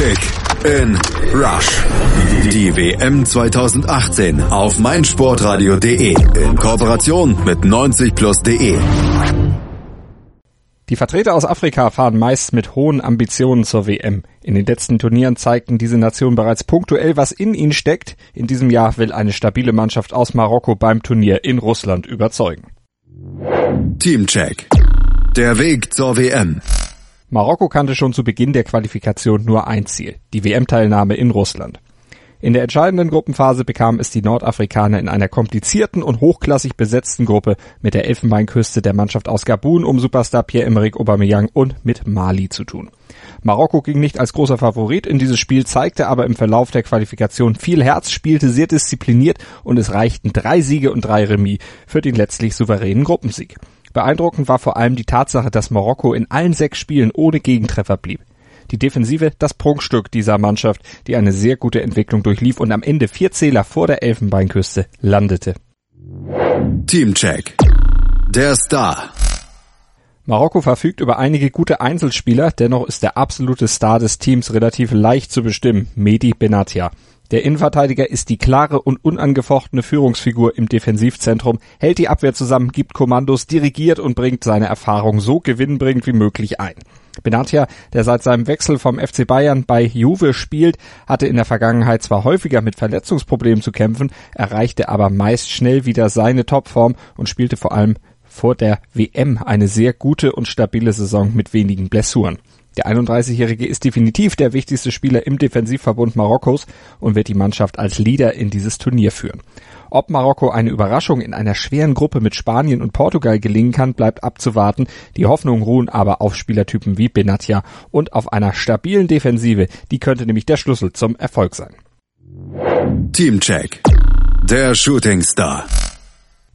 Kick in Rush. Die WM 2018 auf meinsportradio.de in Kooperation mit 90plus.de. Die Vertreter aus Afrika fahren meist mit hohen Ambitionen zur WM. In den letzten Turnieren zeigten diese Nationen bereits punktuell, was in ihnen steckt. In diesem Jahr will eine stabile Mannschaft aus Marokko beim Turnier in Russland überzeugen. Teamcheck. Der Weg zur WM. Marokko kannte schon zu Beginn der Qualifikation nur ein Ziel, die WM-Teilnahme in Russland. In der entscheidenden Gruppenphase bekamen es die Nordafrikaner in einer komplizierten und hochklassig besetzten Gruppe mit der Elfenbeinküste der Mannschaft aus Gabun um Superstar Pierre-Emerick Aubameyang und mit Mali zu tun. Marokko ging nicht als großer Favorit in dieses Spiel, zeigte aber im Verlauf der Qualifikation viel Herz, spielte sehr diszipliniert und es reichten drei Siege und drei Remis für den letztlich souveränen Gruppensieg. Beeindruckend war vor allem die Tatsache, dass Marokko in allen sechs Spielen ohne Gegentreffer blieb. Die Defensive das Prunkstück dieser Mannschaft, die eine sehr gute Entwicklung durchlief und am Ende vier Zähler vor der Elfenbeinküste landete. Teamcheck. Der Star. Marokko verfügt über einige gute Einzelspieler, dennoch ist der absolute Star des Teams relativ leicht zu bestimmen, Medi Benatia. Der Innenverteidiger ist die klare und unangefochtene Führungsfigur im Defensivzentrum, hält die Abwehr zusammen, gibt Kommandos, dirigiert und bringt seine Erfahrung so gewinnbringend wie möglich ein. Benatia, der seit seinem Wechsel vom FC Bayern bei Juve spielt, hatte in der Vergangenheit zwar häufiger mit Verletzungsproblemen zu kämpfen, erreichte aber meist schnell wieder seine Topform und spielte vor allem vor der WM eine sehr gute und stabile Saison mit wenigen Blessuren. Der 31-Jährige ist definitiv der wichtigste Spieler im Defensivverbund Marokkos und wird die Mannschaft als Leader in dieses Turnier führen. Ob Marokko eine Überraschung in einer schweren Gruppe mit Spanien und Portugal gelingen kann, bleibt abzuwarten. Die Hoffnungen ruhen aber auf Spielertypen wie Benatia und auf einer stabilen Defensive. Die könnte nämlich der Schlüssel zum Erfolg sein. Teamcheck. Der Shooting Star.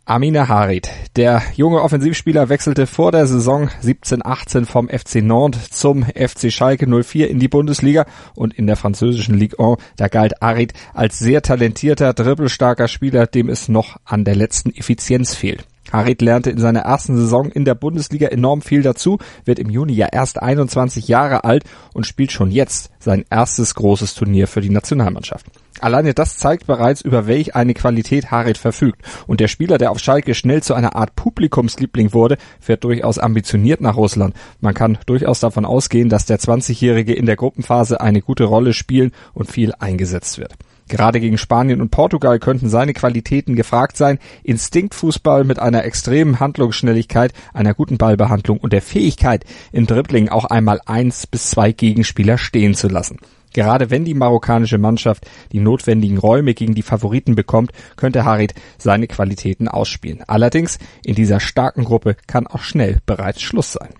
Amina Harit. Der junge Offensivspieler wechselte vor der Saison 17-18 vom FC Nantes zum FC Schalke 04 in die Bundesliga und in der französischen Ligue 1. Da galt Harit als sehr talentierter, dribbelstarker Spieler, dem es noch an der letzten Effizienz fehlt. Harit lernte in seiner ersten Saison in der Bundesliga enorm viel dazu, wird im Juni ja erst 21 Jahre alt und spielt schon jetzt sein erstes großes Turnier für die Nationalmannschaft. Alleine das zeigt bereits, über welch eine Qualität Harit verfügt. Und der Spieler, der auf Schalke schnell zu einer Art Publikumsliebling wurde, fährt durchaus ambitioniert nach Russland. Man kann durchaus davon ausgehen, dass der 20-Jährige in der Gruppenphase eine gute Rolle spielen und viel eingesetzt wird. Gerade gegen Spanien und Portugal könnten seine Qualitäten gefragt sein. Instinktfußball mit einer extremen Handlungsschnelligkeit, einer guten Ballbehandlung und der Fähigkeit, im Dribbling auch einmal eins bis zwei Gegenspieler stehen zu lassen. Gerade wenn die marokkanische Mannschaft die notwendigen Räume gegen die Favoriten bekommt, könnte Harit seine Qualitäten ausspielen. Allerdings, in dieser starken Gruppe kann auch schnell bereits Schluss sein.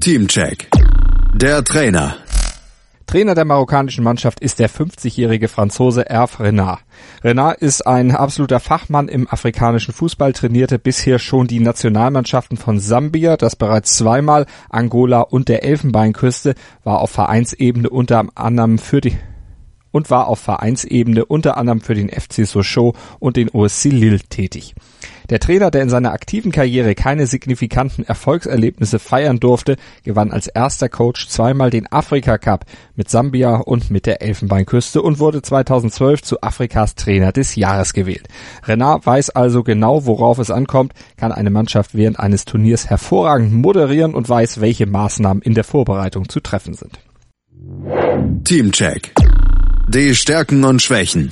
Teamcheck. Der Trainer. Trainer der marokkanischen Mannschaft ist der 50-jährige Franzose Erf Renard. Renard ist ein absoluter Fachmann im afrikanischen Fußball, trainierte bisher schon die Nationalmannschaften von Sambia, das bereits zweimal, Angola und der Elfenbeinküste, war auf Vereinsebene unter anderem für die und war auf Vereinsebene unter anderem für den FC Sochaux und den OSC Lille tätig. Der Trainer, der in seiner aktiven Karriere keine signifikanten Erfolgserlebnisse feiern durfte, gewann als erster Coach zweimal den Afrika Cup mit Sambia und mit der Elfenbeinküste und wurde 2012 zu Afrikas Trainer des Jahres gewählt. Renard weiß also genau, worauf es ankommt, kann eine Mannschaft während eines Turniers hervorragend moderieren und weiß, welche Maßnahmen in der Vorbereitung zu treffen sind. Teamcheck. Die Stärken und Schwächen.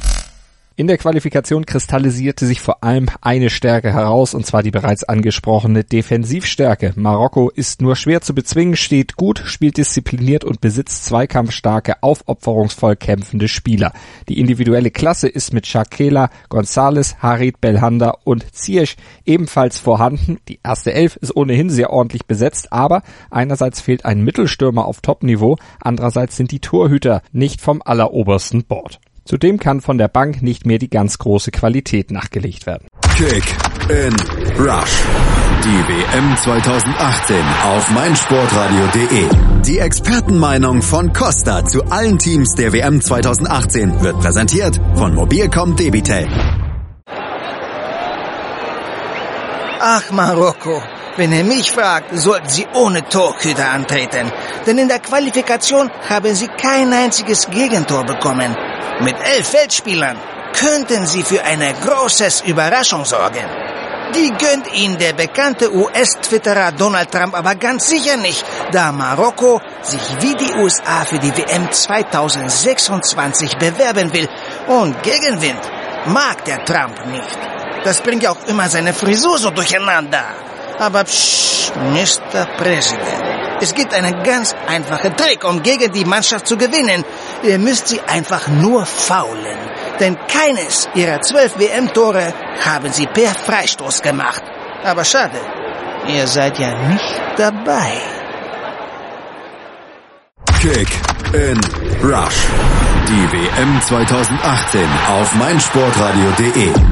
In der Qualifikation kristallisierte sich vor allem eine Stärke heraus, und zwar die bereits angesprochene Defensivstärke. Marokko ist nur schwer zu bezwingen, steht gut, spielt diszipliniert und besitzt zweikampfstarke, aufopferungsvoll kämpfende Spieler. Die individuelle Klasse ist mit Shakela, Gonzales, Harid Belhanda und Ziyech ebenfalls vorhanden. Die erste Elf ist ohnehin sehr ordentlich besetzt, aber einerseits fehlt ein Mittelstürmer auf Topniveau, andererseits sind die Torhüter nicht vom allerobersten Bord. Zudem kann von der Bank nicht mehr die ganz große Qualität nachgelegt werden. Kick in Rush. Die WM 2018 auf meinsportradio.de. Die Expertenmeinung von Costa zu allen Teams der WM 2018 wird präsentiert von Mobilcom Debitel. Ach, Marokko. Wenn ihr mich fragt, sollten sie ohne Torhüter antreten. Denn in der Qualifikation haben sie kein einziges Gegentor bekommen. Mit elf Feldspielern könnten sie für eine große Überraschung sorgen. Die gönnt ihnen der bekannte US-Twitterer Donald Trump aber ganz sicher nicht, da Marokko sich wie die USA für die WM 2026 bewerben will. Und Gegenwind mag der Trump nicht. Das bringt ja auch immer seine Frisur so durcheinander. Aber psch, Mr. President, es gibt einen ganz einfachen Trick, um gegen die Mannschaft zu gewinnen. Ihr müsst sie einfach nur faulen. Denn keines ihrer zwölf WM-Tore haben sie per Freistoß gemacht. Aber schade, ihr seid ja nicht dabei. Kick in Rush. Die WM 2018 auf meinsportradio.de.